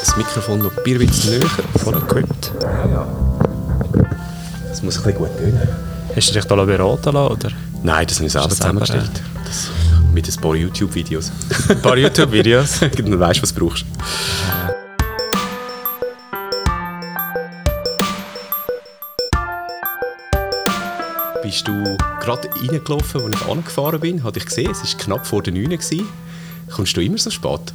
das Mikrofon noch ein bisschen näher voll equipped. Ja, ja. Das muss ein bisschen gut tönen. Hast du dich da beraten lassen, oder? Nein, das habe ich selber zusammengestellt. Das, mit ein paar YouTube-Videos. Ein paar YouTube-Videos? Dann weißt du, was du brauchst. Bist du gerade reingelaufen, als ich angefahren bin? Hatte ich gesehen, es war knapp vor der 9 Uhr. Kommst du immer so spät?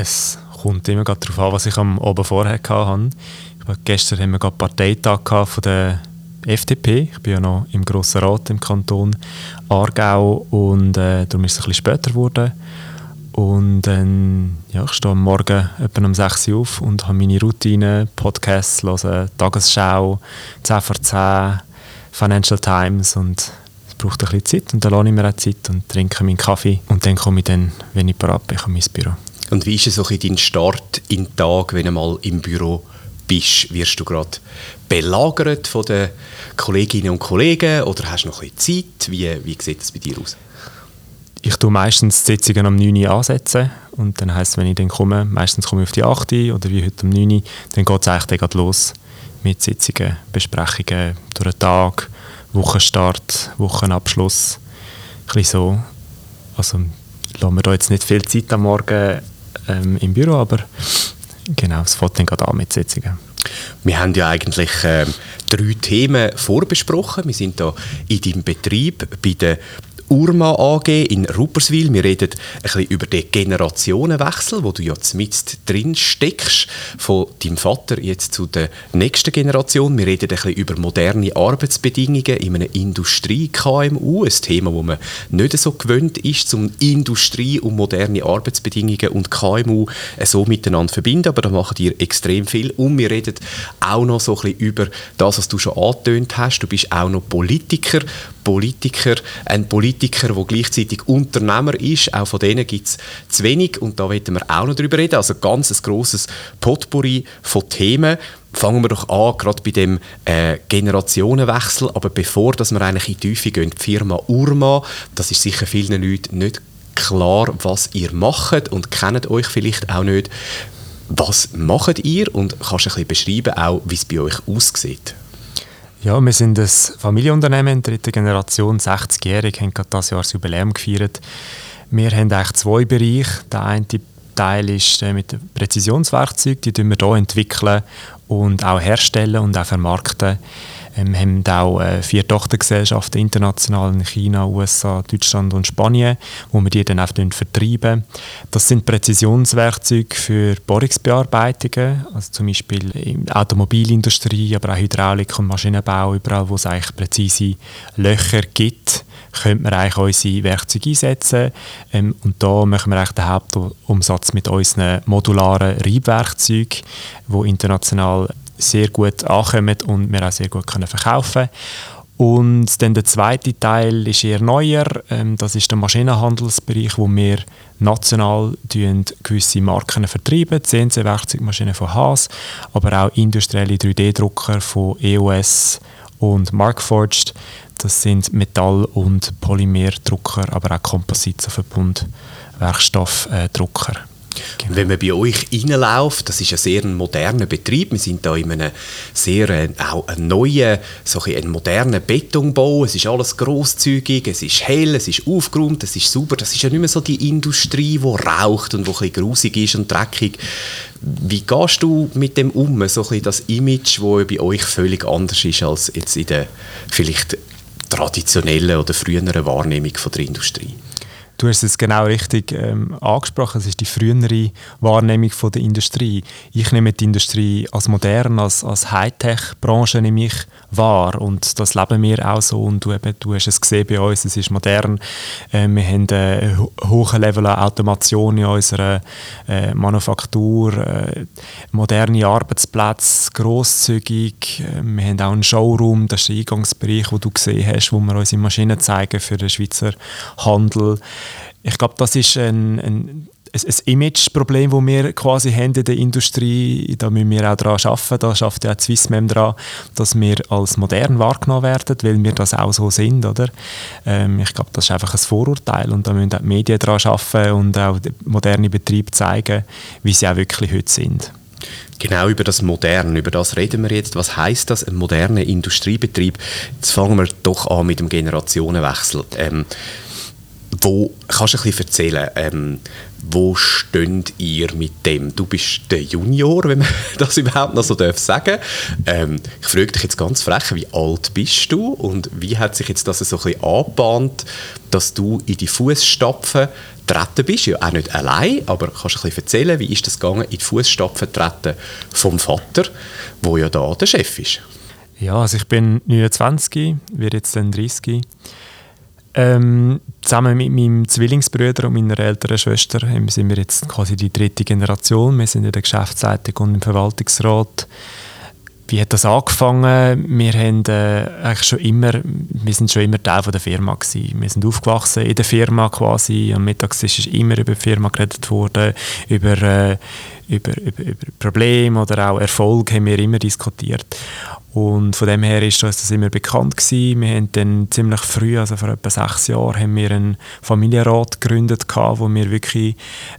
Es kommt immer darauf an, was ich am Abend vorher hatte. Gestern haben wir gerade Parteitag von der FDP. Ich bin ja noch im Grossen Rat im Kanton Aargau und äh, darum ist es ein bisschen später geworden. Und dann, ja, ich stehe am Morgen etwa um 6 Uhr auf und habe meine Routine, Podcasts hören, Tagesschau, 10 vor 10, Financial Times und es braucht ein bisschen Zeit und dann lasse ich mir auch Zeit und trinke meinen Kaffee und dann komme ich dann, wenn ich parat bin, an mein Büro. Und wie ist es so dein Start in den Tag, wenn du mal im Büro bist? Wirst du gerade belagert von den Kolleginnen und Kollegen oder hast du noch ein bisschen Zeit? Wie, wie sieht es bei dir aus? Ich tue meistens die Sitzungen um 9 Uhr ansetzen und dann heisst wenn ich dann komme, meistens komme ich auf die 8 Uhr oder wie heute um 9 Uhr, dann geht es eigentlich dann los mit Sitzungen, Besprechungen durch den Tag, Wochenstart, Wochenabschluss, ein bisschen so. Also lassen wir da jetzt nicht viel Zeit am Morgen ähm, im Büro, aber genau, es fängt dann gerade an mit Sitzungen. Wir haben ja eigentlich äh, drei Themen vorbesprochen. Wir sind da in deinem Betrieb bei der Urma AG in Rupperswil. Wir reden ein bisschen über den Generationenwechsel, wo du ja mit drin steckst, von deinem Vater jetzt zu der nächsten Generation. Wir reden ein bisschen über moderne Arbeitsbedingungen in einer Industrie-KMU, ein Thema, wo man nicht so gewöhnt ist, zum Industrie und moderne Arbeitsbedingungen und KMU so miteinander verbinden, aber da machen die extrem viel. Und wir reden auch noch so ein bisschen über das, was du schon angetönt hast. Du bist auch noch Politiker, Politiker, ein Politiker, der gleichzeitig Unternehmer ist. Auch von denen gibt es zu wenig und da werden wir auch noch drüber reden. Also ganz ein grosses Potpourri von Themen. Fangen wir doch an, gerade bei dem äh, Generationenwechsel. Aber bevor dass wir eigentlich in die Tiefe gehen, die Firma Urma, das ist sicher vielen Leuten nicht klar, was ihr macht und kennt euch vielleicht auch nicht. Was macht ihr und kannst du ein bisschen beschreiben, auch, wie es bei euch aussieht? Ja, wir sind ein Familienunternehmen in dritter Generation, 60-jährig, haben gerade dieses Jahr das Jubiläum gefeiert. Wir haben eigentlich zwei Bereiche. Der eine Teil ist äh, mit Präzisionswerkzeugen, die wir hier entwickeln und auch herstellen und auch vermarkten. Ähm, haben auch äh, vier Tochtergesellschaften international in China, USA, Deutschland und Spanien, wo wir die dann auch vertreiben. Das sind Präzisionswerkzeuge für Bohrungsbearbeitungen, also zum Beispiel in der Automobilindustrie, aber auch Hydraulik und Maschinenbau, überall wo es eigentlich präzise Löcher gibt könnte man eigentlich unsere Werkzeuge einsetzen. Ähm, und da machen wir eigentlich den Hauptumsatz mit unseren modularen Reibwerkzeugen, die international sehr gut ankommen und wir auch sehr gut können verkaufen und dann der zweite Teil ist eher neuer. Ähm, das ist der Maschinenhandelsbereich, wo wir national gewisse Marken vertreiben. CNC-Werkzeugmaschinen von Haas, aber auch industrielle 3D-Drucker von EOS und Markforged. Das sind Metall- und Polymerdrucker, aber auch Kompositverbund, Werkstoffdrucker. Genau. Wenn man bei euch reinläuft, das ist ein sehr moderner Betrieb, wir sind da in einem sehr äh, auch einen neuen, so ein modernen Betonbau, es ist alles grosszügig, es ist hell, es ist aufgeräumt, es ist sauber, das ist ja nicht mehr so die Industrie, die raucht und wo ein bisschen grusig ist und dreckig. Wie gehst du mit dem um, so ein das Image, das bei euch völlig anders ist als jetzt in der vielleicht traditionellen oder früheren Wahrnehmung von der Industrie? Du hast es genau richtig ähm, angesprochen. Es ist die frühere Wahrnehmung von der Industrie. Ich nehme die Industrie als modern, als, als Hightech-Branche nehme ich wahr und das leben wir auch so. Und du, eben, du hast es gesehen bei uns, es ist modern. Äh, wir haben einen hohen Level an Automation in unserer äh, Manufaktur, äh, moderne Arbeitsplätze, grosszügig. Äh, wir haben auch einen Showroom, das ist der Eingangsbereich, wo du gesehen hast, wo wir unsere Maschinen zeigen für den Schweizer Handel ich glaube, das ist ein, ein, ein, Imageproblem, das wir quasi haben in der Industrie. Da müssen wir auch daran arbeiten. Da schafft ja auch Swissmem daran, dass wir als modern wahrgenommen werden, weil wir das auch so sind. Oder? Ähm, ich glaube, das ist einfach ein Vorurteil und da müssen auch die Medien daran arbeiten und auch moderne Betriebe zeigen, wie sie auch wirklich heute sind. Genau über das Moderne, über das reden wir jetzt. Was heißt das, ein moderner Industriebetrieb? Jetzt fangen wir doch an mit dem Generationenwechsel. Ähm, wo, kannst du ein bisschen erzählen, ähm, wo steht ihr mit dem? Du bist der Junior, wenn man das überhaupt noch so darf sagen ähm, Ich frage dich jetzt ganz frech, wie alt bist du und wie hat sich jetzt das so ein bisschen angebahnt, dass du in die Fußstapfen treten bist? Ja, auch nicht allein, aber kannst du ein bisschen erzählen, wie ist das gegangen, in die Fußstapfen treten vom Vater, wo ja da der Chef ist? Ja, also ich bin 29, werde jetzt dann 30 ähm, zusammen mit meinem Zwillingsbruder und meiner älteren Schwester sind wir jetzt quasi die dritte Generation. Wir sind in der Geschäftsleitung und im Verwaltungsrat. Wie hat das angefangen? Wir, haben, äh, eigentlich schon immer, wir sind schon immer Teil von der Firma gewesen. Wir sind aufgewachsen in der Firma quasi. Am Mittag ist immer über die Firma geredet worden, über, äh, über, über, über Probleme oder auch Erfolg haben wir immer diskutiert. Und von dem her ist uns das immer bekannt gewesen. Wir haben dann ziemlich früh, also vor etwa sechs Jahren, haben wir einen Familienrat gegründet, wo wir wirklich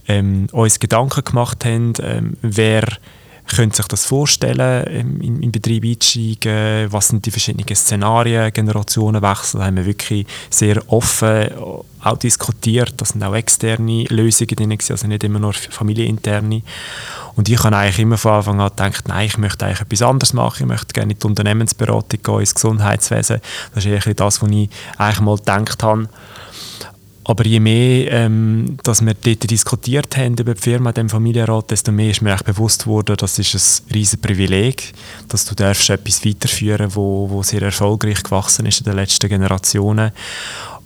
ähm, uns Gedanken gemacht haben, ähm, wer könnte sich das vorstellen, in, in Betrieb einzusteigen, was sind die verschiedenen Szenarien, Generationenwechsel, da haben wir wirklich sehr offen auch diskutiert, das sind auch externe Lösungen drin, also nicht immer nur familieninterne. Und ich habe eigentlich immer von Anfang an gedacht, nein, ich möchte eigentlich etwas anderes machen, ich möchte gerne in die Unternehmensberatung gehen, ins Gesundheitswesen. Das ist eigentlich das, was ich eigentlich mal gedacht habe. Aber je mehr, ähm, dass wir dort diskutiert haben über die Firma, dem Familienrat, desto mehr ist mir bewusst geworden, das ist ein riesiges Privileg, dass du darfst etwas weiterführen wo, wo sehr erfolgreich gewachsen ist in den letzten Generationen.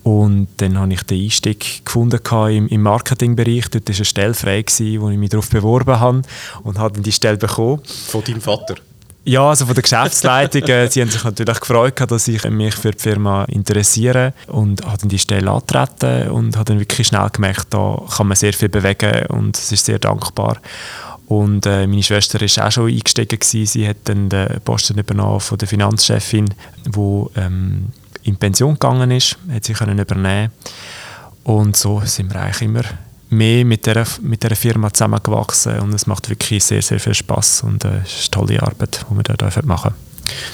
Und dann habe ich den Einstieg gefunden im, im Marketingbereich. Dort war eine Stelle frei, gewesen, wo ich mich darauf beworben habe und habe dann die Stelle bekommen. Von deinem Vater? Ja, also von der Geschäftsleitung. Sie haben sich natürlich gefreut, dass ich mich für die Firma interessiere und habe dann die Stelle antreten und habe dann wirklich schnell gemerkt, da kann man sehr viel bewegen und es ist sehr dankbar. Und äh, meine Schwester war auch schon eingestiegen. Gewesen. Sie hat dann den Posten übernommen von der Finanzchefin, die ähm, in Pension gegangen ist, hat sie können übernehmen und so sind wir eigentlich immer mehr mit der, mit der Firma zusammengewachsen und es macht wirklich sehr, sehr viel Spaß und äh, es ist eine tolle Arbeit, die wir da machen dürfen.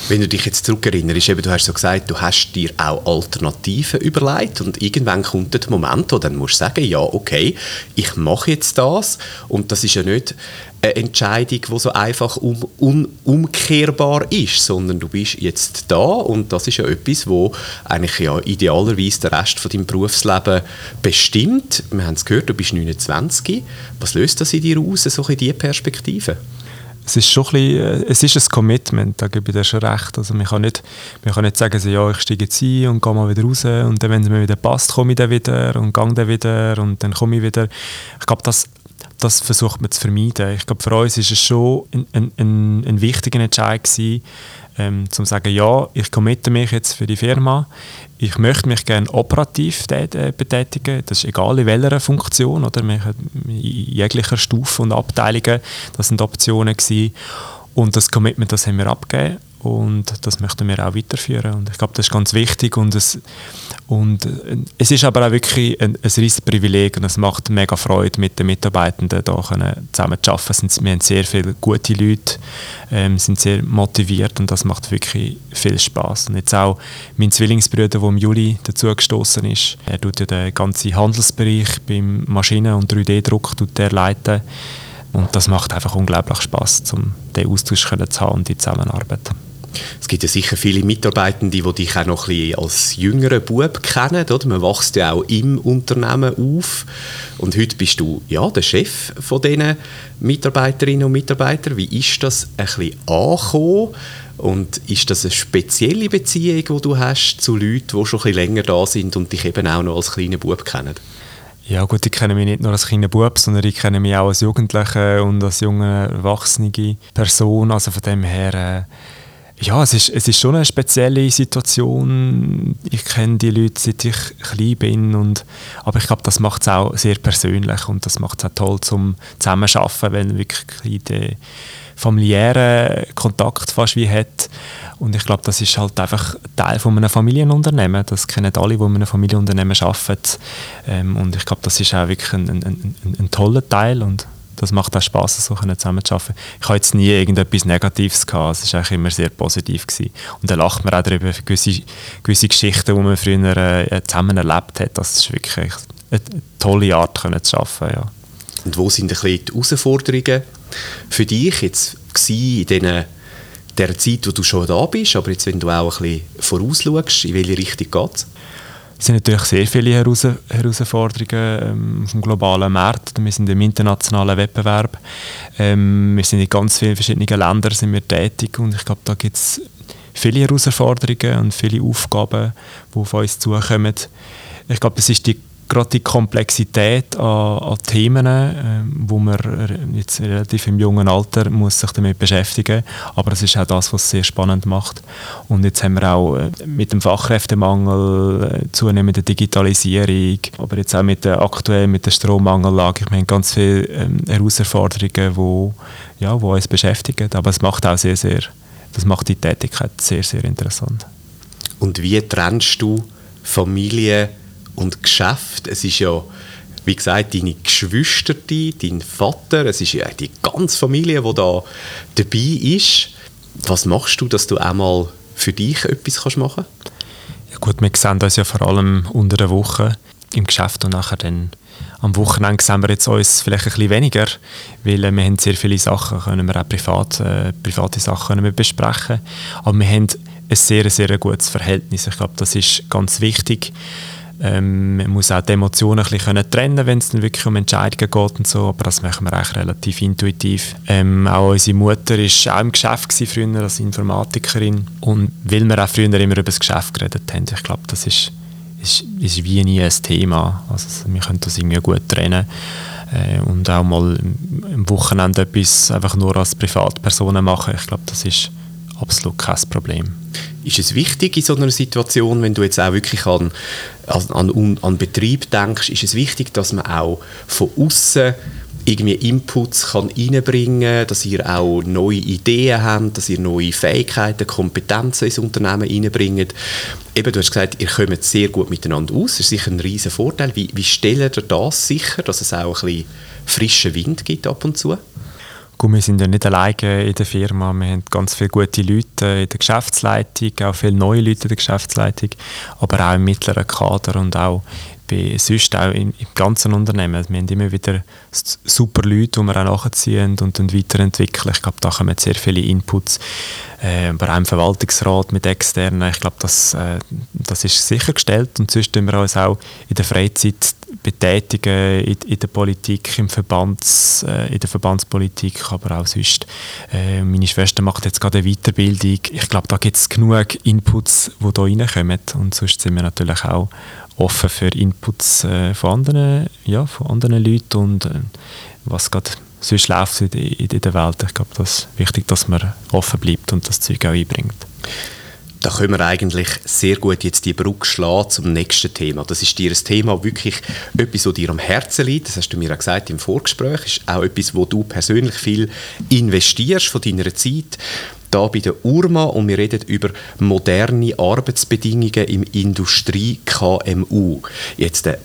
Wenn du dich jetzt zurückerinnerst, eben, du hast so gesagt, du hast dir auch Alternativen überlegt und irgendwann kommt der Moment, wo dann musst du sagen, ja, okay, ich mache jetzt das und das ist ja nicht eine Entscheidung, die so einfach um, un, umkehrbar ist, sondern du bist jetzt da und das ist ja etwas, wo eigentlich ja idealerweise den Rest von deinem Berufsleben bestimmt. Wir haben es gehört, du bist 29. Was löst das in dir aus, so in diese Perspektive? Es ist schon ein bisschen, äh, es ist ein Commitment, da gebe ich dir schon recht. Also man kann nicht, man kann nicht sagen, so, ja, ich steige jetzt ein und gehe mal wieder raus und dann, wenn es mir wieder passt, komme ich dann wieder und gehe dann wieder und dann komme ich wieder. Ich glaube, das, das versucht man zu vermeiden. Ich glaube, für uns ist es schon ein, ein, ein, ein wichtiger Entscheid gewesen, ähm, zum sagen, ja, ich committe mich jetzt für die Firma, ich möchte mich gerne operativ äh, betätigen, das ist egal in welcher Funktion, oder? In jeglicher Stufe und Abteilungen, das sind Optionen gewesen. Und das Commitment, das haben wir abgegeben. Und das möchten wir auch weiterführen. Und ich glaube, das ist ganz wichtig. Und es, und äh, es ist aber auch wirklich ein, ein riesiges Privileg und es macht mega Freude, mit den Mitarbeitenden da zusammen zu arbeiten. Wir haben sehr viele gute Leute, ähm, sind sehr motiviert und das macht wirklich viel Spaß. Und jetzt auch mein Zwillingsbruder, der im Juli dazu gestoßen ist, er tut ja den ganzen Handelsbereich beim Maschinen- und 3D-Druck leiten und das macht einfach unglaublich Spaß, um den Austausch zu haben und die Zusammenarbeit. Es gibt ja sicher viele Mitarbeitende, die dich auch noch ein bisschen als jüngeren Bub kennen. Oder? Man wächst ja auch im Unternehmen auf. Und heute bist du ja, der Chef von diesen Mitarbeiterinnen und Mitarbeitern. Wie ist das ein bisschen angekommen? Und ist das eine spezielle Beziehung, die du hast zu Leuten, die schon ein bisschen länger da sind und dich eben auch noch als kleinen Bub kennen? Ja gut, ich kenne mich nicht nur als kleiner Bub, sondern ich kenne mich auch als Jugendliche und als junge, erwachsene Person. Also von dem her... Äh Ja, es ist, es ist schon eine spezielle Situation. Ich kenne die Leute, seit ich klein bin. Und, aber ich glaube, das macht es auch sehr persönlich und das macht es auch toll zum Zusammenarbeiten, wenn wirklich den familiären Kontakt fast wie hat. Und ich glaube, das ist halt einfach Teil von einem Familienunternehmen. Das kennen alle, die in einem Familienunternehmen arbeiten. Ähm, und ich glaube, das ist auch wirklich ein, ein, ein, ein toller Teil und das macht auch Spaß, so zusammen zu arbeiten. Ich habe jetzt nie irgendetwas Negatives gehabt. Es war eigentlich immer sehr positiv. Gewesen. Und dann lacht man auch darüber, gewisse, gewisse Geschichten, die man früher äh, zusammen erlebt hat. Das ist wirklich eine tolle Art, können zu arbeiten. Ja. Und wo sind die Herausforderungen für dich jetzt in diesen der Zeit, wo du schon da bist, aber jetzt, wenn du auch ein bisschen vorausschaust, in welche Richtung geht es? Es sind natürlich sehr viele Heraus Herausforderungen ähm, vom globalen Markt. Wir sind im internationalen Wettbewerb. Ähm, wir sind in ganz vielen verschiedenen Ländern sind wir tätig und ich glaube, da gibt es viele Herausforderungen und viele Aufgaben, die auf uns zukommen. Ich glaube, das ist die gerade die Komplexität an, an Themen, äh, wo man jetzt relativ im jungen Alter muss sich damit beschäftigen aber es ist auch das, was es sehr spannend macht. Und jetzt haben wir auch äh, mit dem Fachkräftemangel, äh, zunehmender Digitalisierung, aber jetzt auch mit der aktuell mit der Strommangellage, wir haben ganz viele ähm, Herausforderungen, wo, ja, wo uns beschäftigen, aber es macht auch sehr, sehr, das macht die Tätigkeit sehr, sehr interessant. Und wie trennst du Familie und Geschäft. Es ist ja, wie gesagt, deine Geschwister, dein Vater, es ist ja die ganze Familie, die da dabei ist. Was machst du, dass du einmal für dich etwas kannst machen kannst? Ja gut, wir sehen uns ja vor allem unter der Woche im Geschäft und nachher dann am Wochenende sehen wir jetzt uns vielleicht ein bisschen weniger, weil äh, wir haben sehr viele Sachen, können wir auch privat, äh, private Sachen können wir besprechen. Aber wir haben ein sehr, sehr gutes Verhältnis. Ich glaube, das ist ganz wichtig. Ähm, man muss auch die Emotionen ein bisschen trennen wenn es dann wirklich um Entscheidungen geht und so, aber das machen wir eigentlich relativ intuitiv. Ähm, auch unsere Mutter war auch im Geschäft früher als Informatikerin und weil wir auch früher immer über das Geschäft geredet haben, ich glaube, das ist, ist, ist wie nie ein Thema. Also wir können das irgendwie gut trennen äh, und auch mal am Wochenende etwas einfach nur als Privatpersonen machen. Ich glaube, das ist absolut kein Problem. Ist es wichtig in so einer Situation, wenn du jetzt auch wirklich an, an, an Betrieb denkst, ist es wichtig, dass man auch von außen irgendwie Inputs kann reinbringen kann, dass ihr auch neue Ideen habt, dass ihr neue Fähigkeiten, Kompetenzen ins Unternehmen reinbringt. Eben, du hast gesagt, ihr kommt sehr gut miteinander aus, das ist sicher ein riesen Vorteil. Wie, wie stellt ihr das sicher, dass es auch ein bisschen frischen Wind gibt ab und zu? Gut, wir sind ja nicht alleine in der Firma. Wir haben ganz viele gute Leute in der Geschäftsleitung, auch viele neue Leute in der Geschäftsleitung, aber auch im mittleren Kader und auch bei, sonst auch im, im ganzen Unternehmen. Wir haben immer wieder super Leute, die wir auch nachziehen und dann weiterentwickeln. Ich glaube, da kommen sehr viele Inputs. Äh, bei einem Verwaltungsrat mit externen, ich glaube, das, äh, das ist sichergestellt. Und sonst tun wir uns auch in der Freizeit betätigen, in, in der Politik, im Verbands, äh, in der Verbandspolitik, aber auch sonst. Äh, meine Schwester macht jetzt gerade eine Weiterbildung. Ich glaube, da gibt es genug Inputs, die da reinkommen. Und sonst sind wir natürlich auch offen für Inputs äh, von, anderen, ja, von anderen Leuten und äh, was gerade sonst läuft in, in, der Welt. Ich glaube, das ist wichtig, dass man offen bleibt und das Zeug auch einbringt. Da können wir eigentlich sehr gut jetzt die Brücke schlagen zum nächsten Thema. Das ist dir ein Thema wirklich etwas, was dir am Herzen liegt. Das hast du mir auch gesagt im Vorgespräch. Das ist auch etwas, wo du persönlich viel investierst von deiner Zeit da bei der URMA und wir reden über moderne Arbeitsbedingungen im Industrie-KMU. Jetzt, äh,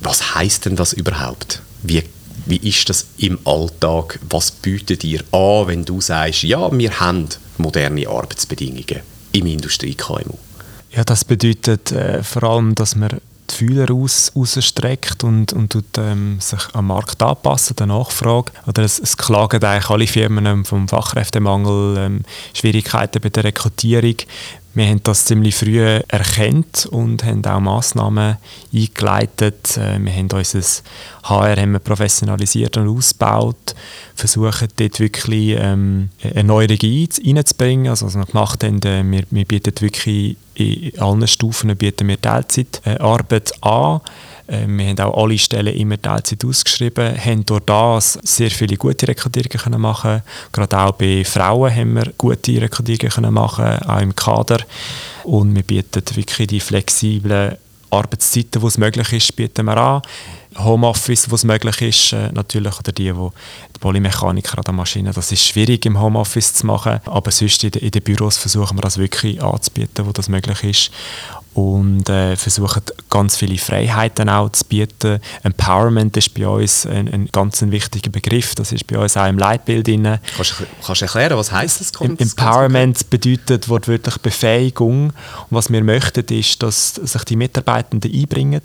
was heißt denn das überhaupt? Wie, wie ist das im Alltag? Was bietet ihr an, wenn du sagst, ja, wir haben moderne Arbeitsbedingungen im Industrie-KMU? Ja, das bedeutet äh, vor allem, dass man die Fühler aus, rausstreckt und, und tut, ähm, sich am Markt anpassen, der Nachfrage. Oder es, es klagen eigentlich alle Firmen vom Fachkräftemangel, ähm, Schwierigkeiten bei der Rekrutierung. Wir haben das ziemlich früh erkannt und haben auch Massnahmen eingeleitet. Äh, wir haben unser HR haben wir professionalisiert und ausgebaut, versuchen dort wirklich ähm, eine neue Regie reinzubringen. Also was wir gemacht haben, äh, wir, wir bieten wirklich in allen Stufen bieten wir Teilzeitarbeit an. Ähm, wir haben auch alle Stellen immer Teilzeit ausgeschrieben, haben durch das sehr viele gute Rekrutierungen können machen Gerade auch bei Frauen haben wir gute Rekrutierungen können machen auch im Kader. Und wir bieten wirklich die flexiblen Arbeitszeiten, wo es möglich ist, bieten wir an. Homeoffice, wo es möglich ist, äh, natürlich, oder die, wo die Polymechaniker an der Maschine, das ist schwierig im Homeoffice zu machen, aber sonst in, de, in den Büros versuchen wir das wirklich anzubieten, wo das möglich ist und äh, versuchen ganz viele Freiheiten auch zu bieten. Empowerment ist bei uns ein, ein ganz ein wichtiger Begriff, das ist bei uns auch im Leitbild drin. Kannst, du erklären, was heißt das? Ganz, Empowerment bedeutet wortwörtlich Befähigung und was wir möchten ist, dass sich die Mitarbeitenden einbringen,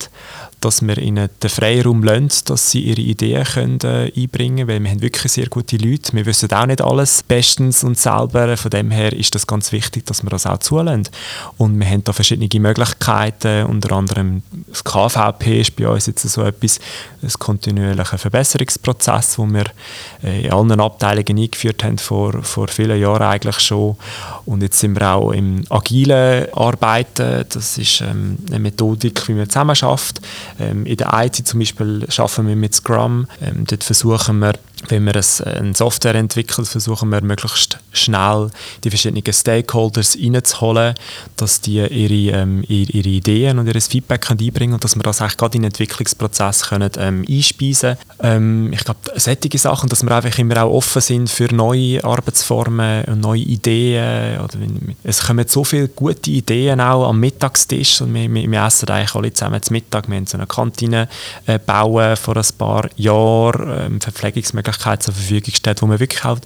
dass wir ihnen den Freiraum lassen, dass sie ihre Ideen können, äh, einbringen können, weil wir haben wirklich sehr gute Leute. Wir wissen auch nicht alles bestens und selber. Von dem her ist das ganz wichtig, dass wir das auch zulassen. Und wir haben da verschiedene Möglichkeiten, unter anderem das KVP ist bei uns jetzt so etwas, ein kontinuierlicher Verbesserungsprozess, wo wir äh, in allen Abteilungen eingeführt haben, vor, vor vielen Jahren eigentlich schon. Und jetzt sind wir auch im agilen Arbeiten, das ist ähm, eine Methodik, wie man zusammen schafft in der IT zum Beispiel arbeiten wir mit Scrum. Ähm, dort versuchen wir, wenn wir eine Software entwickeln, versuchen wir möglichst schnell die verschiedenen Stakeholders reinzuholen, dass die ihre, ähm, ihre Ideen und ihr Feedback einbringen können und dass wir das eigentlich gerade in den Entwicklungsprozess können, ähm, einspeisen können. Ähm, ich glaube, solche Sachen, dass wir einfach immer auch offen sind für neue Arbeitsformen und neue Ideen. Oder es kommen so viele gute Ideen auch am Mittagstisch und wir, wir, wir essen eigentlich alle zusammen zum Mittag. Wir haben so eine Kantine äh, bauen vor ein paar Jahren, ähm, Verpflegungsmöglichkeiten zur Verfügung gestellt, wo man wirklich halt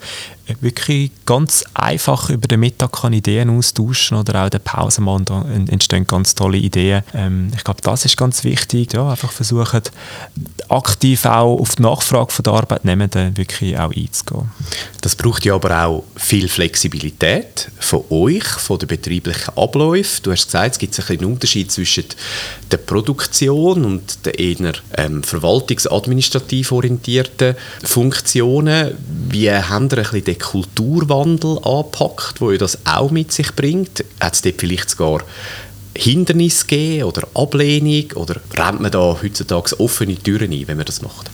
wirklich ganz einfach über den Mittag kann Ideen austauschen oder auch in der Pause mal da entstehen ganz tolle Ideen. Ähm, ich glaube, das ist ganz wichtig. Ja, einfach versuchen, aktiv auch auf die Nachfrage der Arbeitnehmenden wirklich auch einzugehen. Das braucht ja aber auch viel Flexibilität von euch, von den betrieblichen Abläufen. Du hast gesagt, es gibt einen Unterschied zwischen der Produktion und den eher ähm, verwaltungsadministrativ orientierten Funktionen. Wie haben ihr den Kulturwandel anpackt, wo das auch mit sich bringt? Hat es dort vielleicht sogar Hindernisse gegeben oder Ablehnung oder rennt man da heutzutage offene Türen ein, wenn man das macht?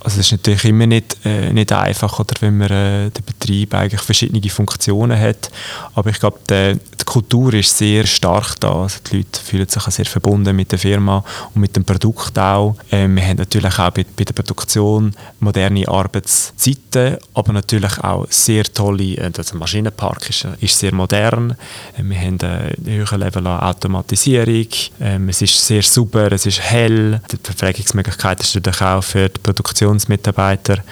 Also es ist natürlich immer nicht, äh, nicht einfach, oder wenn man äh, der Betrieb eigentlich verschiedene Funktionen hat. Aber ich glaube, die, die, Kultur ist sehr stark da. Also die Leute fühlen sich sehr verbunden mit der Firma und mit dem Produkt auch. Ähm, wir haben natürlich auch bei, bei, der Produktion moderne Arbeitszeiten, aber natürlich auch sehr tolle, äh, also der Maschinenpark ist, ist sehr modern. Äh, wir haben einen höheren Level an Automatisierung. Ähm, es ist sehr super, es ist hell. Die Verpflegungsmöglichkeit ist natürlich auch für die Produktion Produktionsmitarbeiter.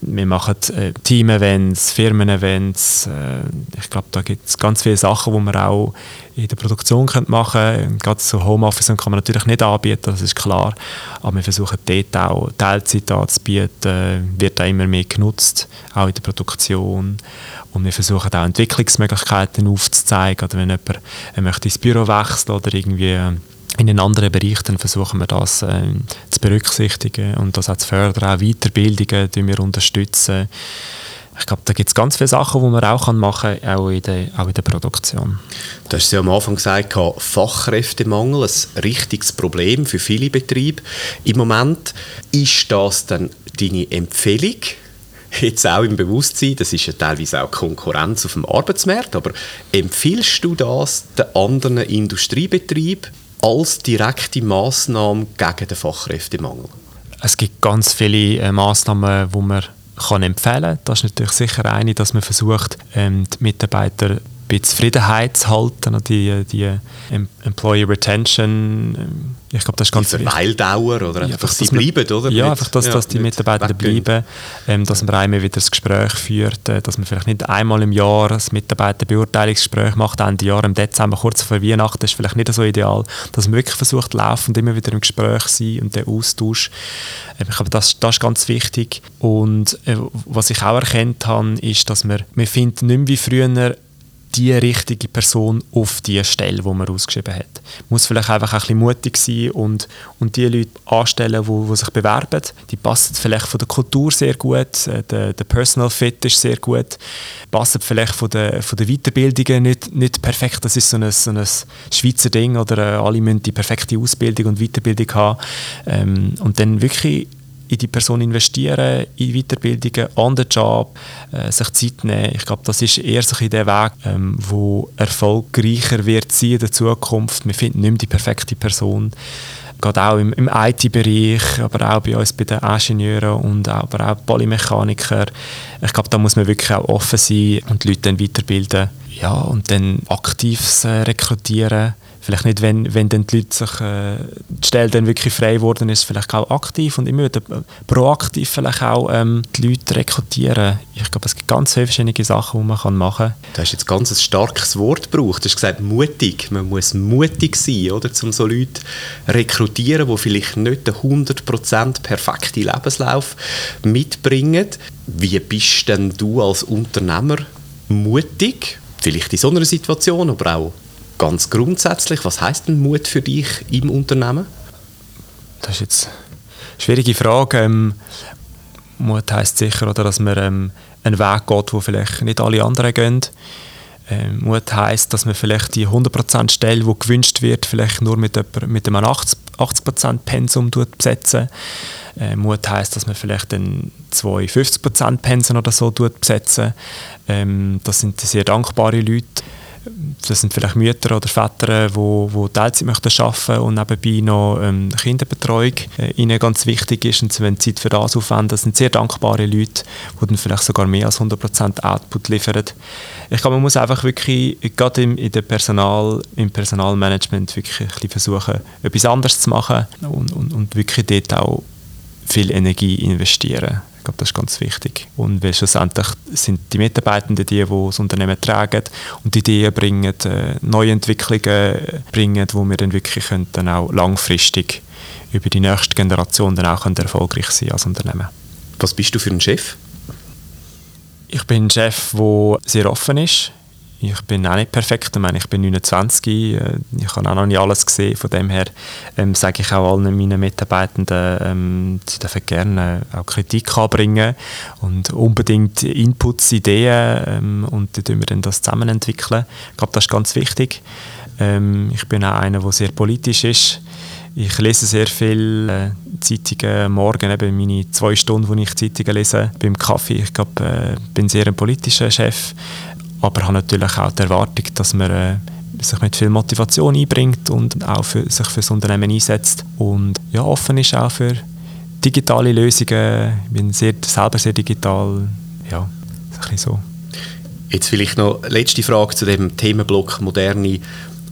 Wir machen äh, Team-Events, Firmen-Events. Äh, ich glaube, da gibt es ganz viele Sachen, die man auch in der Produktion machen könnte. Gerade so Homeoffice kann man natürlich nicht anbieten, das ist klar. Aber wir versuchen dort auch Teilzeit anzubieten, wird auch immer mehr genutzt, auch in der Produktion. Und wir versuchen auch Entwicklungsmöglichkeiten aufzuzeigen. Oder wenn jemand möchte ins Büro wechseln oder irgendwie in einen anderen Bereich, dann versuchen wir das äh, zu berücksichtigen und das auch zu fördern. Auch Weiterbildungen die wir unterstützen. Ich glaube, da gibt es ganz viele Sachen, die man auch machen kann, auch in der, auch in der Produktion. Du hast ja am Anfang gesagt, Fachkräftemangel, ein richtiges Problem für viele Betriebe im Moment. Ist das dann deine Empfehlung? Jetzt auch im Bewusstsein, das ist ja teilweise auch Konkurrenz auf dem Arbeitsmarkt, aber empfiehlst du das den anderen Industriebetrieben als direkte Maßnahme gegen den Fachkräftemangel? Es gibt ganz viele äh, Maßnahmen, die man kann empfehlen kann. Das ist natürlich sicher eine, dass man versucht, ähm, die Mitarbeiter bei Zufriedenheit zu halten, die, die Employee Retention, ähm, ich glaube, das ist ganz die Verweildauer oder ja, einfach, dass sie bleiben, oder? Ja, einfach, dass, ja, dass die Mitarbeiter bleiben, ähm, dass man einmal wieder das Gespräch führt, äh, dass man vielleicht nicht einmal im Jahr ein Mitarbeiterbeurteilungsgespräch macht, Ende Jahr im Dezember, kurz vor Weihnachten, das ist vielleicht nicht so ideal, dass man wirklich versucht, laufend immer wieder im Gespräch zu sein und den Austausch. Ähm, ich glaube, das, das ist ganz wichtig. Und äh, was ich auch erkannt habe, ist, dass man, man findet nicht mehr wie früher die richtige Person auf die Stelle, die man ausgeschrieben hat. Muss vielleicht einfach ein bisschen mutig sein und, und die Leute anstellen, die, die sich bewerben. Die passen vielleicht von der Kultur sehr gut, äh, der, der Personal Fit ist sehr gut, passen vielleicht von der, von der Weiterbildungen nicht, nicht perfekt. Das ist so ein, so ein Schweizer Ding oder äh, alle müssen die perfekte Ausbildung und Weiterbildung haben. Ähm, und dann wirklich in die Person investieren, in Weiterbildungen, an den Job, äh, sich Zeit nehmen. Ich glaube, das ist eher so der Weg, ähm, wo erfolgreicher wird sein in der Zukunft. Wir finden nicht mehr die perfekte Person. Gerade auch im, im IT-Bereich, aber auch bei uns bei den Ingenieuren und auch, aber auch Polymechaniker. Ich glaube, da muss man wirklich auch offen sein und die Leute dann weiterbilden. Ja, und dann aktiv äh, rekrutieren vielleicht nicht, wenn, wenn dann die Leute sich, äh, die Stelle dann wirklich frei geworden ist, vielleicht auch aktiv und immer wieder proaktiv vielleicht auch ähm, die Leute rekrutieren. Ich glaube, es gibt ganz viele verschiedene Sachen, die man machen kann. Du hast jetzt ganz ein starkes Wort gebraucht. Du hast gesagt, mutig. Man muss mutig sein, oder, um so Leute rekrutieren, die vielleicht nicht den 100% perfekten Lebenslauf mitbringen. Wie bist denn du als Unternehmer mutig? Vielleicht in so einer Situation, aber auch ganz grundsätzlich, was heißt denn Mut für dich im Unternehmen? Das ist jetzt eine schwierige Frage. Ähm, Mut heißt sicher, oder, dass man ähm, einen Weg geht, wo vielleicht nicht alle anderen gehen. Ähm, Mut heißt, dass man vielleicht die 100% Stelle, die gewünscht wird, vielleicht nur mit, jemand, mit einem 80%, 80 Pensum besetzen. Äh, Mut heißt, dass man vielleicht dann zwei 50% Pensen oder so besetzen. Ähm, das sind sehr dankbare Leute das sind vielleicht Mütter oder Väter, die, die Teilzeit möchten und nebenbei noch ähm, Kinderbetreuung äh, ihnen ganz wichtig ist und sie wollen Zeit für das aufwenden. Das sind sehr dankbare Leute, die dann vielleicht sogar mehr als 100% Output liefern. Ich glaube, man muss einfach wirklich, gerade im, in der Personal, im Personalmanagement, wirklich ein versuchen, etwas anderes zu machen und, und, und wirklich dort auch viel Energie investieren glaube, das ist ganz wichtig. Und weil schlussendlich sind die Mitarbeitenden die, die das Unternehmen tragen und Ideen bringen, äh, neue Entwicklungen bringen, wo wir dann wirklich können, dann auch langfristig über die nächste Generation dann auch erfolgreich sein als Unternehmen. Was bist du für ein Chef? Ich bin ein Chef, der sehr offen ist ich bin auch nicht perfekt. Ich, meine, ich bin 29, äh, ich habe auch noch nicht alles gesehen. Von dem her ähm, sage ich auch allen meinen Mitarbeitenden, ähm, sie dürfen gerne auch Kritik anbringen und unbedingt Inputs, Ideen ähm, und dann entwickeln wir dann das zusammen entwickeln. Ich glaube, das ist ganz wichtig. Ähm, ich bin auch einer, der sehr politisch ist. Ich lese sehr viel äh, Zeitungen morgen, eben meine zwei Stunden, wo ich Zeitungen lese, beim Kaffee. Ich glaube, äh, bin sehr ein politischer Chef aber habe natürlich auch die Erwartung, dass man äh, sich mit viel Motivation einbringt und auch für, sich für das Unternehmen einsetzt und ja, offen ist auch für digitale Lösungen. Ich bin sehr, selber sehr digital. Ja, ein bisschen so. Jetzt vielleicht noch letzte Frage zu dem Themenblock moderne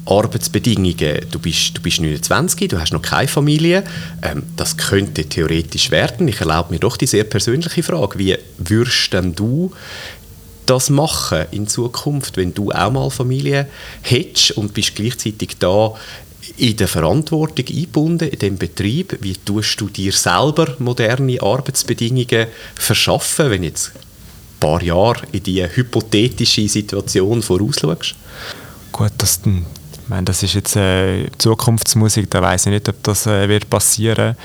Arbeitsbedingungen. Du bist, du bist 29, du hast noch keine Familie. Ähm, das könnte theoretisch werden. Ich erlaube mir doch die sehr persönliche Frage. Wie würdest denn du das machen in Zukunft, wenn du auch mal Familie hättest und bist gleichzeitig da in der Verantwortung eingebunden, in dem Betrieb? Wie tust du dir selber moderne Arbeitsbedingungen verschaffen, wenn jetzt ein paar Jahre in diese hypothetische Situation vorausschaust? Gut, das, ich meine, das ist jetzt äh, Zukunftsmusik, da weiß ich nicht, ob das äh, wird passieren.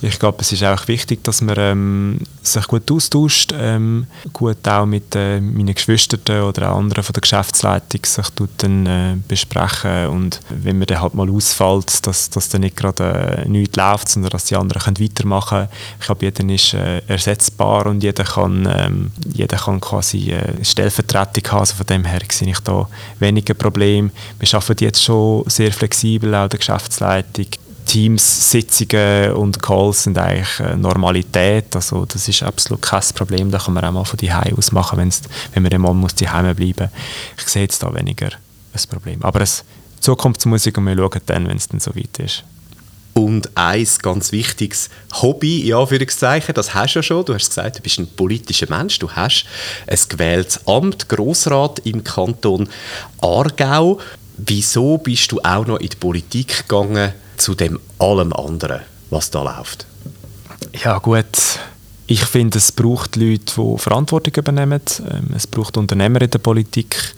Ich glaube, es ist auch wichtig, dass man ähm, sich gut austauscht, ähm, gut auch mit äh, meinen Geschwistern oder auch anderen von der Geschäftsleitung sich dann, äh, besprechen und wenn man dann halt mal ausfällt, dass, dass dann nicht gerade äh, nichts läuft, sondern dass die anderen können weitermachen können. Ich glaube, jeder ist äh, ersetzbar und jeder kann, ähm, jeder kann quasi äh, Stellvertretung haben, also von dem her sehe ich da weniger Probleme. Wir arbeiten jetzt schon sehr flexibel, auch der Geschäftsleitung Teams-Sitzungen und Calls sind eigentlich äh, Normalität. Also das ist absolut kein Problem. Da kann man auch mal von die aus machen, wenn's, wenn man mal muss Heime bleiben. Ich sehe jetzt da weniger ein Problem. Aber es Zukunftsmusik und wir schauen dann, wenn es dann so weit ist. Und ein ganz wichtiges Hobby, für Anführungszeichen, das hast du ja schon. Du hast gesagt, du bist ein politischer Mensch. Du hast ein gewähltes Amt, Grossrat im Kanton Aargau. Wieso bist du auch noch in die Politik gegangen? Zu dem allem anderen, was da läuft? Ja gut, ich finde, es braucht Leute, die Verantwortung übernehmen. Ähm, es braucht Unternehmer in der Politik.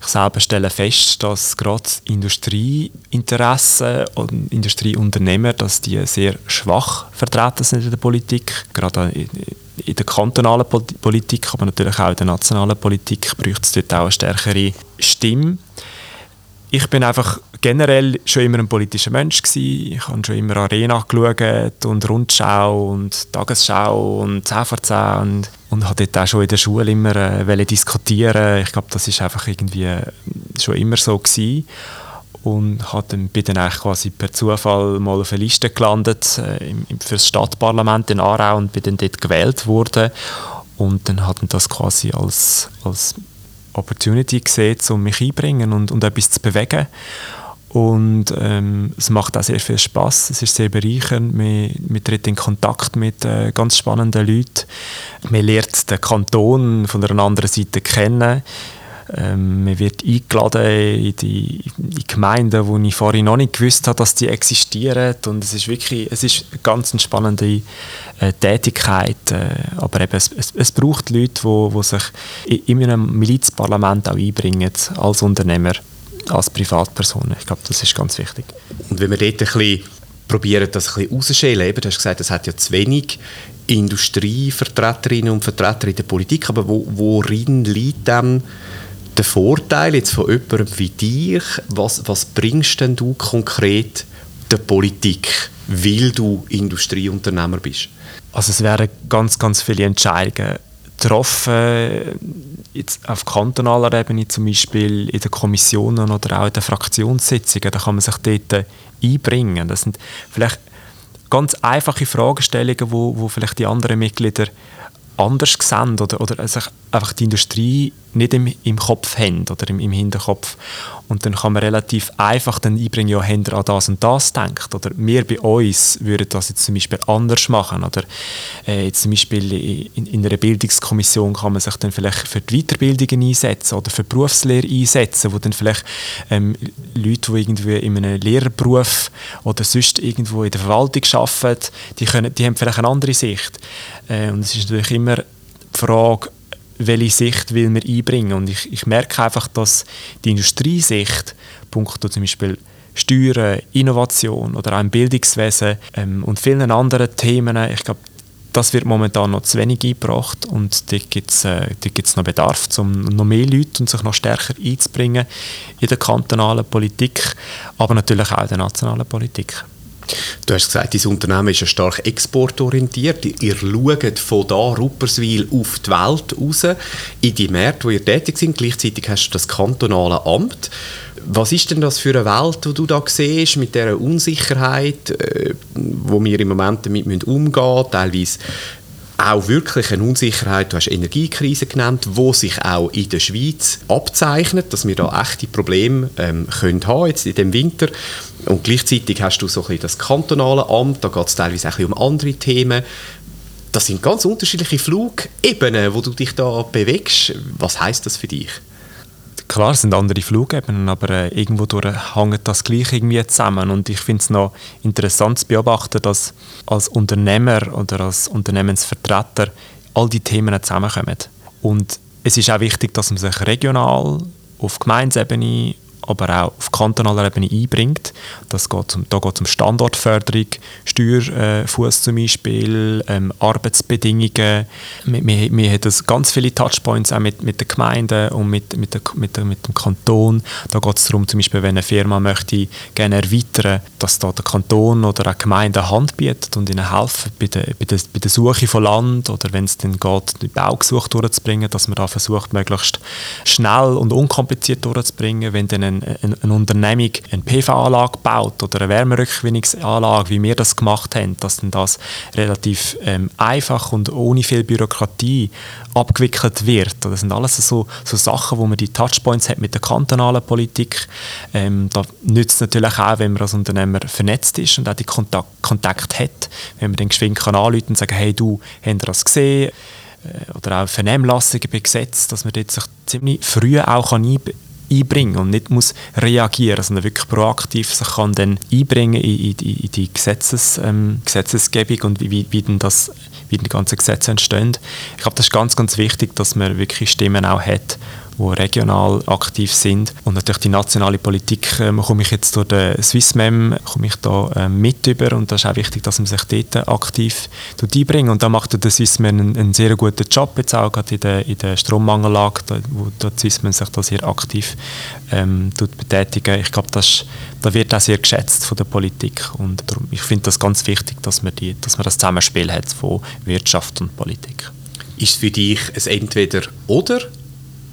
Ich selber stelle fest, dass gerade Industrieinteressen und Industrieunternehmer, dass die sehr schwach vertreten sind in der Politik, gerade in der kantonalen Politik, aber natürlich auch in der nationalen Politik braucht es dort auch eine stärkere Stimme. Ich bin einfach generell schon immer ein politischer Mensch gewesen. Ich habe schon immer Arena geschaut und Rundschau und Tagesschau und 10 vor 10 und, und habe dort auch schon in der Schule immer äh, diskutieren. Ich glaube, das ist einfach irgendwie äh, schon immer so gewesen und dann, bin dann eigentlich quasi per Zufall mal auf eine Liste gelandet äh, für das Stadtparlament in Aarau und bin dann dort gewählt worden und dann hatten das quasi als, als Opportunity gesehen, um mich einzubringen und, und etwas zu bewegen und ähm, es macht auch sehr viel Spaß. Es ist sehr bereichernd. Man, man tritt in Kontakt mit äh, ganz spannenden Leuten. Man lernt den Kanton von einer anderen Seite kennen. Ähm, man wird eingeladen in die, in die Gemeinden, wo ich vorhin noch nicht gewusst habe, dass die existieren. Und es ist wirklich, es ist eine ganz spannende äh, Tätigkeit. Äh, aber eben, es, es, es, braucht Leute, die sich in einem Milizparlament auch einbringen, als Unternehmer, als Privatpersonen. Ich glaube, das ist ganz wichtig. Und wenn wir dort ein bisschen probieren, das ein bisschen rauszuschälen, du hast gesagt, es hat ja zu wenig Industrievertreterinnen und Vertreter in der Politik, aber wo, worin liegt dann der Vorteil jetzt von jemandem wie dir? Was, was bringst denn du konkret der Politik, weil du Industrieunternehmer bist? Also es werden ganz, ganz viele Entscheidungen getroffen, jetzt auf kantonaler Ebene zum Beispiel in den Kommissionen oder auch in den Fraktionssitzungen, da kann man sich dort einbringen. Das sind vielleicht ganz einfache Fragestellungen, wo, wo vielleicht die anderen Mitglieder anders sehen oder, oder sich einfach die Industrie nicht im, im Kopf haben oder im, im Hinterkopf. Und dann kann man relativ einfach dann einbringen, ja, haben an das und das denkt. Oder wir bei uns würden das jetzt zum Beispiel anders machen. Oder äh, jetzt zum Beispiel in, in, einer Bildungskommission kann man sich dann vielleicht für die Weiterbildungen einsetzen oder für die Berufslehre einsetzen, wo dann vielleicht ähm, Leute, die irgendwie in einem Lehrerberuf oder sonst irgendwo in der Verwaltung arbeiten, die, können, die haben vielleicht eine andere Sicht. Äh, und es ist natürlich immer die Frage, welche Sicht will man einbringen. Und ich, ich merke einfach, dass die Industriesicht, punkto zum Beispiel Steuern, Innovation oder auch im Bildungswesen ähm, und vielen anderen Themen, ich glaube, das wird momentan noch zu wenig eingebracht und da gibt es äh, noch Bedarf, um noch mehr Leute und sich noch stärker einzubringen in der kantonalen Politik, aber natürlich auch in der nationalen Politik. Du hast gesagt, dein Unternehmen ist ja stark exportorientiert. Ihr schaut von da Rupperswil auf die Welt raus, in die Märkte, wo ihr tätig sind. Gleichzeitig hast du das kantonale Amt. Was ist denn das für eine Welt, die du da siehst, mit dieser Unsicherheit, äh, wo wir im Moment damit umgehen müssen, teilweise auch wirklich eine Unsicherheit, du hast Energiekrise genannt, wo sich auch in der Schweiz abzeichnet, dass wir da echte Probleme ähm, können haben jetzt in dem Winter. Und gleichzeitig hast du so ein das kantonale Amt, da geht es teilweise auch um andere Themen. Das sind ganz unterschiedliche Flugebenen, wo du dich da bewegst. Was heißt das für dich? Klar, es sind andere Flugebenen, aber äh, irgendwo hängt das gleich irgendwie zusammen. Und ich finde es noch interessant zu beobachten, dass als Unternehmer oder als Unternehmensvertreter all die Themen zusammenkommen. Und es ist auch wichtig, dass man sich regional auf Gemeinsebene aber auch auf kantonaler Ebene einbringt. Das geht um, da geht es um Standortförderung, Steuerfuß äh, zum Beispiel, ähm, Arbeitsbedingungen. Wir, wir, wir haben ganz viele Touchpoints auch mit, mit den Gemeinden und mit, mit, der, mit, der, mit dem Kanton. Da geht es darum, zum Beispiel, wenn eine Firma möchte gerne erweitern, dass da der Kanton oder eine Gemeinde Hand bietet und ihnen helfen bei der, bei der, bei der Suche von Land oder wenn es dann geht, die Baugesuche durchzubringen, dass man da versucht, möglichst schnell und unkompliziert durchzubringen. Wenn dann eine, eine, Unternehmung eine PV-Anlage baut oder eine Wärmerückgewinnungsanlage, wie wir das gemacht haben, dass dann das relativ ähm, einfach und ohne viel Bürokratie abgewickelt wird. Das sind alles so, so Sachen, wo man die Touchpoints hat mit der kantonalen Politik. Ähm, da nützt es natürlich auch, wenn man als Unternehmer vernetzt ist und auch die Kontakt, Kontakt hat, wenn man den geschwind kann anrufen und sagen, hey du, habt ihr das gesehen? Äh, oder auch Vernehmlassungen bei Gesetzen, dass man dort sich ziemlich früh auch kann einbringen und nicht muss reagieren, sondern wirklich proaktiv sich kann dann einbringen in, in, in die Gesetzes, ähm, Gesetzesgebung und wie, wie, denn das wie die ganzen Gesetze entstehen. Ich glaube, das ist ganz, ganz wichtig, dass man wirklich Stimmen auch hat die regional aktiv sind. Und natürlich die nationale Politik ähm, komme ich jetzt durch den Swissmem komme ich da ähm, mit über und das ist auch wichtig, dass man sich dort aktiv einbringt. Und da macht der Swissmem einen, einen, sehr guten Job, jetzt auch gerade in der, in der Strommangellage, da, wo der Swissmem sich da sehr aktiv ähm, betätigen. Ich glaube, das, das wird auch sehr geschätzt von der Politik und darum, ich finde das ganz wichtig, dass man, die, dass man das Zusammenspiel hat von Wirtschaft und Politik. Ist für dich ein Entweder-Oder?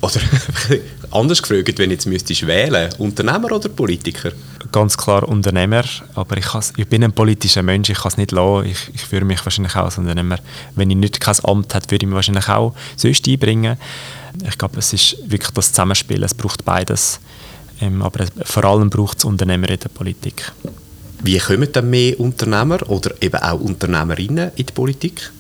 Oder anders gefragt, wenn jetzt müsstest wählen, Unternehmer oder Politiker? Ganz klar Unternehmer, aber ich, ich bin ein politischer Mensch, ich kann es nicht lassen. Ich, ich fühle mich wahrscheinlich auch als Unternehmer. Wenn ich nicht kein Amt hätte, würde ich mich wahrscheinlich auch sonst einbringen. Ich glaube, es ist wirklich das Zusammenspiel, es braucht beides. Ähm, aber vor allem braucht es Unternehmer in der Politik. Wie kommen dann mehr Unternehmer oder eben auch Unternehmerinnen in die Politik?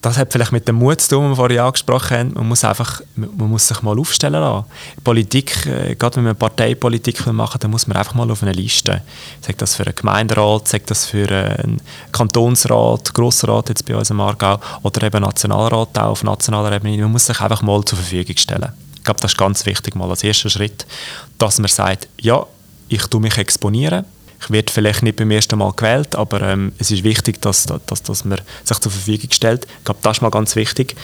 Das hat vielleicht mit dem Mut zu tun, den wir vorhin angesprochen haben. Man muss, einfach, man muss sich mal aufstellen lassen. Politik, äh, gerade wenn man Parteipolitik machen dann muss man einfach mal auf eine Liste. Sagt das für einen Gemeinderat, sagt das für einen Kantonsrat, Grossrat jetzt bei uns im Aargau oder eben Nationalrat auch auf nationaler Ebene. Man muss sich einfach mal zur Verfügung stellen. Ich glaube, das ist ganz wichtig, mal als erster Schritt, dass man sagt, ja, ich tue mich exponieren, ich werde vielleicht nicht beim ersten Mal gewählt, aber ähm, es ist wichtig, dass, dass, dass man sich zur Verfügung stellt. Ich glaube, das ist mal ganz wichtig.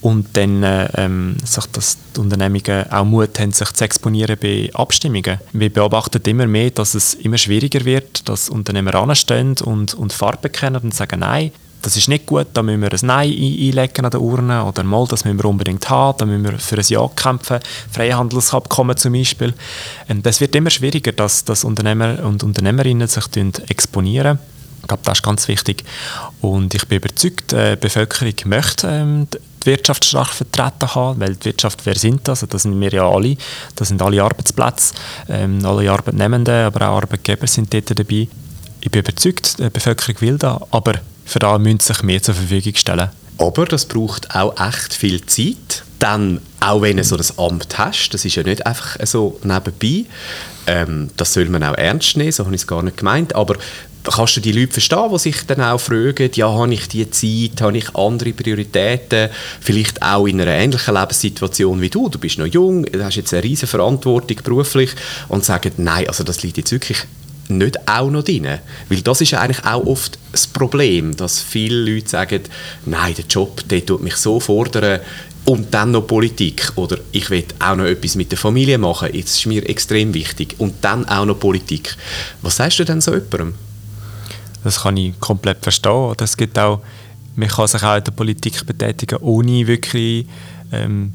Und dann, äh, ähm, dass die Unternehmungen auch Mut haben, sich zu exponieren bei Abstimmungen. Wir beobachten immer mehr, dass es immer schwieriger wird, dass Unternehmer anstehen und, und Farbe bekennen und sagen, nein, das ist nicht gut, da müssen wir ein Nein einlegen an der Urne oder mal, das müssen wir unbedingt haben, da müssen wir für ein Ja kämpfen, Freihandelsabkommen zum Beispiel. Und ähm, das wird immer schwieriger, dass, dass Unternehmer und Unternehmerinnen sich exponieren. Ich glaube, das ist ganz wichtig. Und ich bin überzeugt, äh, die Bevölkerung möchte ähm, die Wirtschaft stark vertreten haben, weil die Wirtschaft, wer sind das? Das sind wir ja alle. Das sind alle Arbeitsplätze, ähm, alle Arbeitnehmenden, aber auch Arbeitgeber sind dort dabei. Ich bin überzeugt, die Bevölkerung will das, aber für das müssen sich mehr zur Verfügung stellen. Aber das braucht auch echt viel Zeit. Dann, auch wenn du so ein Amt hast, das ist ja nicht einfach so nebenbei. Ähm, das soll man auch ernst nehmen, so habe ich es gar nicht gemeint. Aber kannst du die Leute verstehen, die sich dann auch fragen, ja, habe ich die Zeit, habe ich andere Prioritäten, vielleicht auch in einer ähnlichen Lebenssituation wie du, du bist noch jung, hast jetzt eine riesige Verantwortung beruflich und sagen, nein, also das liegt jetzt wirklich nicht auch noch drin? Weil das ist ja eigentlich auch oft das Problem, dass viele Leute sagen, nein, der Job, der tut mich so fordern, und dann noch Politik oder ich will auch noch etwas mit der Familie machen, das ist mir extrem wichtig und dann auch noch Politik. Was sagst du denn so jemandem? Das kann ich komplett verstehen. Es gibt auch, man kann sich auch in der Politik betätigen, ohne wirklich ähm,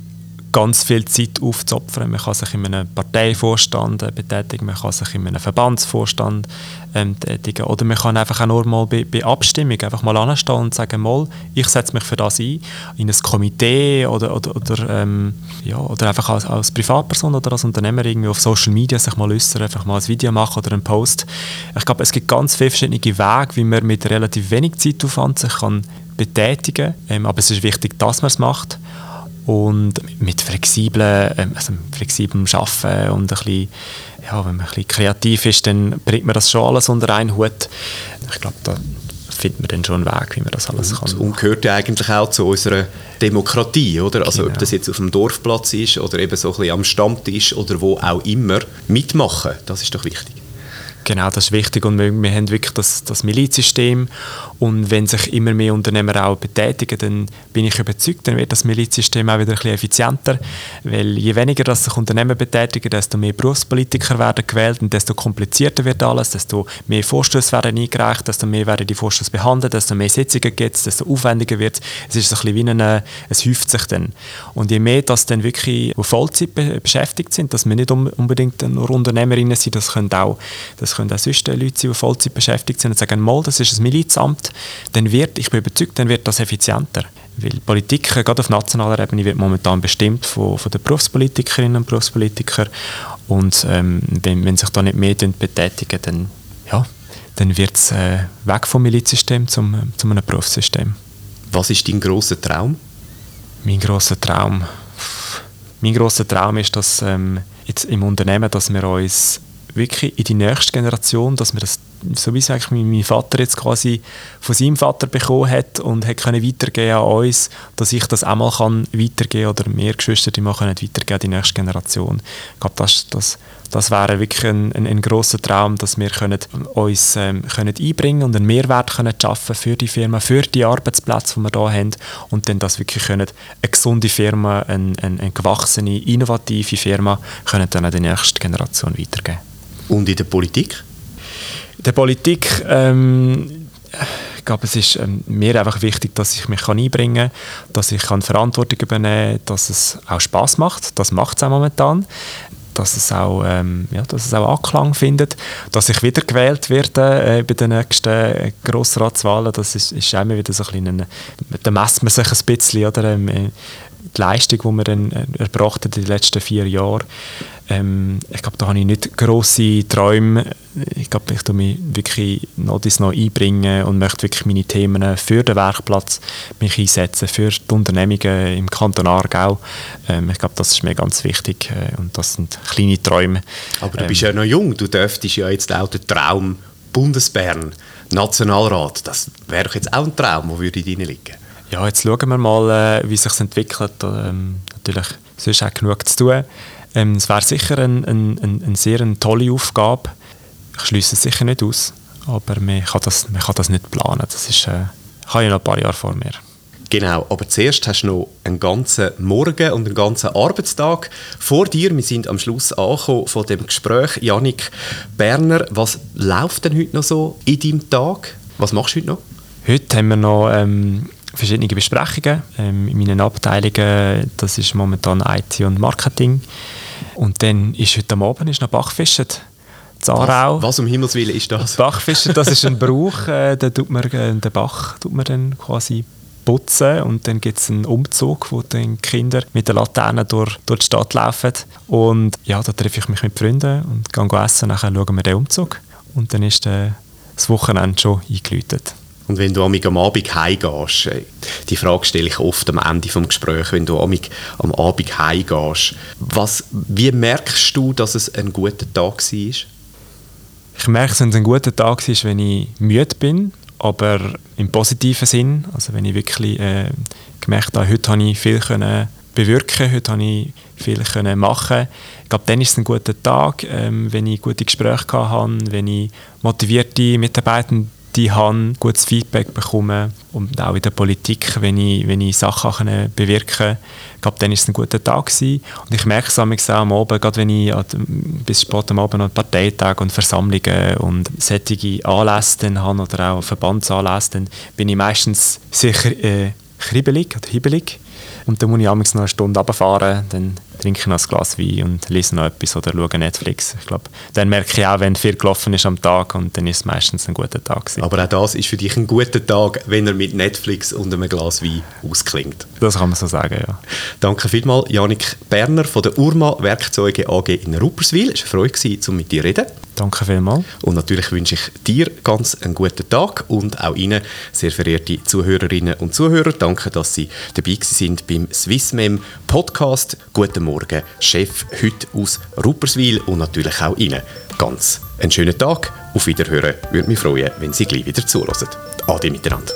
ganz viel Zeit aufzuopfern. Man kann sich in einem Parteivorstand äh, betätigen, man kann sich in einem Verbandsvorstand ähm, tätigen oder man kann einfach auch nur mal bei, bei Abstimmung einfach mal anstehen und sagen, mal, ich setze mich für das ein, in ein Komitee oder, oder, oder, ähm, ja, oder einfach als, als Privatperson oder als Unternehmer irgendwie auf Social Media sich mal äußern, einfach mal ein Video machen oder einen Post. Ich glaube, es gibt ganz viele verschiedene Wege, wie man mit relativ wenig Zeitaufwand sich kann betätigen kann, ähm, aber es ist wichtig, dass man es macht und mit flexiblen, ähm, also flexiblem Arbeiten und ein bisschen, ja, wenn man ein bisschen kreativ ist, dann bringt man das schon alles unter einen Hut. Ich glaube, da findet man dann schon einen Weg, wie man das alles kann. Und gehört ja eigentlich auch zu unserer Demokratie, oder? Also genau. ob das jetzt auf dem Dorfplatz ist oder eben so ein bisschen am Stammtisch oder wo auch immer, mitmachen, das ist doch wichtig. Genau, das ist wichtig und wir, wir haben wirklich das, das Milizsystem und wenn sich immer mehr Unternehmer auch betätigen, dann bin ich überzeugt, dann wird das Milizsystem auch wieder ein bisschen effizienter, weil je weniger dass sich Unternehmen betätigen, desto mehr Berufspolitiker werden gewählt und desto komplizierter wird alles, desto mehr Vorstöße werden eingereicht, desto mehr werden die Vorstöße behandelt, desto mehr Sitzungen gibt es, desto aufwendiger wird es. Es ist ein bisschen wie eine, es häuft sich dann. Und je mehr das dann wirklich auf Vollzeit be beschäftigt sind, dass wir nicht unbedingt nur Unternehmerinnen sind, das können auch, das können auch sonst Leute sein, die Vollzeit beschäftigt sind und sagen, mal, das ist ein Milizamt, dann wird, ich bin überzeugt, dann wird das effizienter. Weil Politik, gerade auf nationaler Ebene, wird momentan bestimmt von, von den Berufspolitikerinnen und Berufspolitikern. Und ähm, wenn, wenn sich da nicht mehr betätigen, dann, ja, dann wird es äh, weg vom Milizsystem zum, zum einem Berufssystem. Was ist dein grosser Traum? Mein grosser Traum? Mein grosser Traum ist, dass ähm, jetzt im Unternehmen, dass wir uns wirklich in die nächste Generation, dass wir das so wie es eigentlich mein Vater jetzt quasi von seinem Vater bekommen hat und hat können weitergeben an uns, dass ich das auch mal kann weitergeben oder mehr Geschwister die mal können weitergeben an die nächste Generation. Ich glaube, das, das, das wäre wirklich ein, ein, ein grosser Traum, dass wir können uns ähm, können einbringen und einen Mehrwert können schaffen für die Firma, für die Arbeitsplätze, die wir hier haben und dann das wirklich können, eine gesunde Firma, eine, eine, eine gewachsene, innovative Firma können dann an die nächste Generation weitergeben. Und in der Politik? In der Politik, ähm, ich glaube, es ist ähm, mir einfach wichtig, dass ich mich einbringen kann, dass ich Verantwortung übernehmen kann, dass es auch Spaß macht. Das macht es auch momentan. Dass es, auch, ähm, ja, dass es auch Anklang findet. Dass ich wieder gewählt werde äh, bei den nächsten Grossratswahlen, das ist, ist immer wieder so ein bisschen, da messt man sich ein bisschen, oder? Ähm, äh, die Leistung, die wir dann äh, erbracht haben in den letzten vier Jahren. Ähm, ich glaube, da habe ich nicht grosse Träume. Ich glaube, ich tue mich wirklich noch das noch einbringen und möchte wirklich meine Themen für den Werkplatz mich einsetzen, für die Unternehmungen im Kanton Aargau. Ähm, ich glaube, das ist mir ganz wichtig äh, und das sind kleine Träume. Aber du bist ähm, ja noch jung, du dürftest ja jetzt auch den Traum Bundesbern, Nationalrat, das wäre doch jetzt auch ein Traum, der würde in liegen ja, jetzt schauen wir mal, äh, wie sich entwickelt. Ähm, natürlich, ist auch genug zu tun. Ähm, es wäre sicher eine ein, ein, ein sehr eine tolle Aufgabe. Ich schließe es sicher nicht aus, aber man kann das, man kann das nicht planen. Das ist, äh, ich habe ja noch ein paar Jahre vor mir. Genau, aber zuerst hast du noch einen ganzen Morgen und einen ganzen Arbeitstag vor dir. Wir sind am Schluss angekommen von dem Gespräch. Janik Berner, was läuft denn heute noch so in deinem Tag? Was machst du heute noch? Heute haben wir noch ähm, verschiedene Besprechungen ähm, in meinen Abteilungen. Das ist momentan IT und Marketing. Und dann ist heute Abend ist noch Bachfischen. Zarau. Was, was um Himmels Willen ist das? Bachfischen, das ist ein Brauch, äh, da tut man äh, den Bach tut man dann quasi putzen und dann gibt es einen Umzug, wo dann Kinder mit der Laterne durch, durch die Stadt laufen und ja, da treffe ich mich mit Freunden und gehe essen, nachher schauen wir den Umzug und dann ist äh, das Wochenende schon eingeläutet. Und wenn du am Abend heimgehst, äh, die Frage stelle ich oft am Ende des Gesprächs, wenn du am Abend heimgehst, was, wie merkst du, dass es ein guter Tag war? Ich merke, dass es ein guter Tag war, wenn ich müde bin, aber im positiven Sinn. Also wenn ich wirklich äh, gemerkt habe, heute habe ich viel können bewirken, heute habe ich viel können machen. Ich glaube, dann ist es ein guter Tag, ähm, wenn ich gute Gespräche hatte, wenn ich motivierte Mitarbeiter die habe, gutes Feedback bekommen und auch in der Politik, wenn ich, wenn ich Sachen bewirken kann, ich glaube, dann war es ein guter Tag gewesen. Und ich merke es auch am Abend, gerade wenn ich bis spät am Abend noch Parteitage und Versammlungen und solche Anlässe habe oder auch Verbandsanlässe, dann bin ich meistens sicher äh, kribbelig oder hibbelig. Und dann muss ich noch eine Stunde runterfahren, dann trinke noch ein Glas Wein und lese noch etwas oder schaue Netflix. Ich glaube, dann merke ich auch, wenn viel gelaufen ist am Tag und dann ist es meistens ein guter Tag. Gewesen. Aber auch das ist für dich ein guter Tag, wenn er mit Netflix und einem Glas Wein ausklingt. Das kann man so sagen, ja. Danke vielmals, Janik Berner von der Urma Werkzeuge AG in Rupperswil. Es war eine Freude, um mit dir zu reden. Danke vielmals. Und natürlich wünsche ich dir ganz einen guten Tag und auch Ihnen, sehr verehrte Zuhörerinnen und Zuhörer, danke, dass Sie dabei sind beim SwissMem Podcast. Guten Morgen, Chef, heute aus Rupperswil und natürlich auch Ihnen. Ganz einen schönen Tag. Auf Wiederhören. Würde mich freuen, wenn Sie gleich wieder zuhören. Ade miteinander.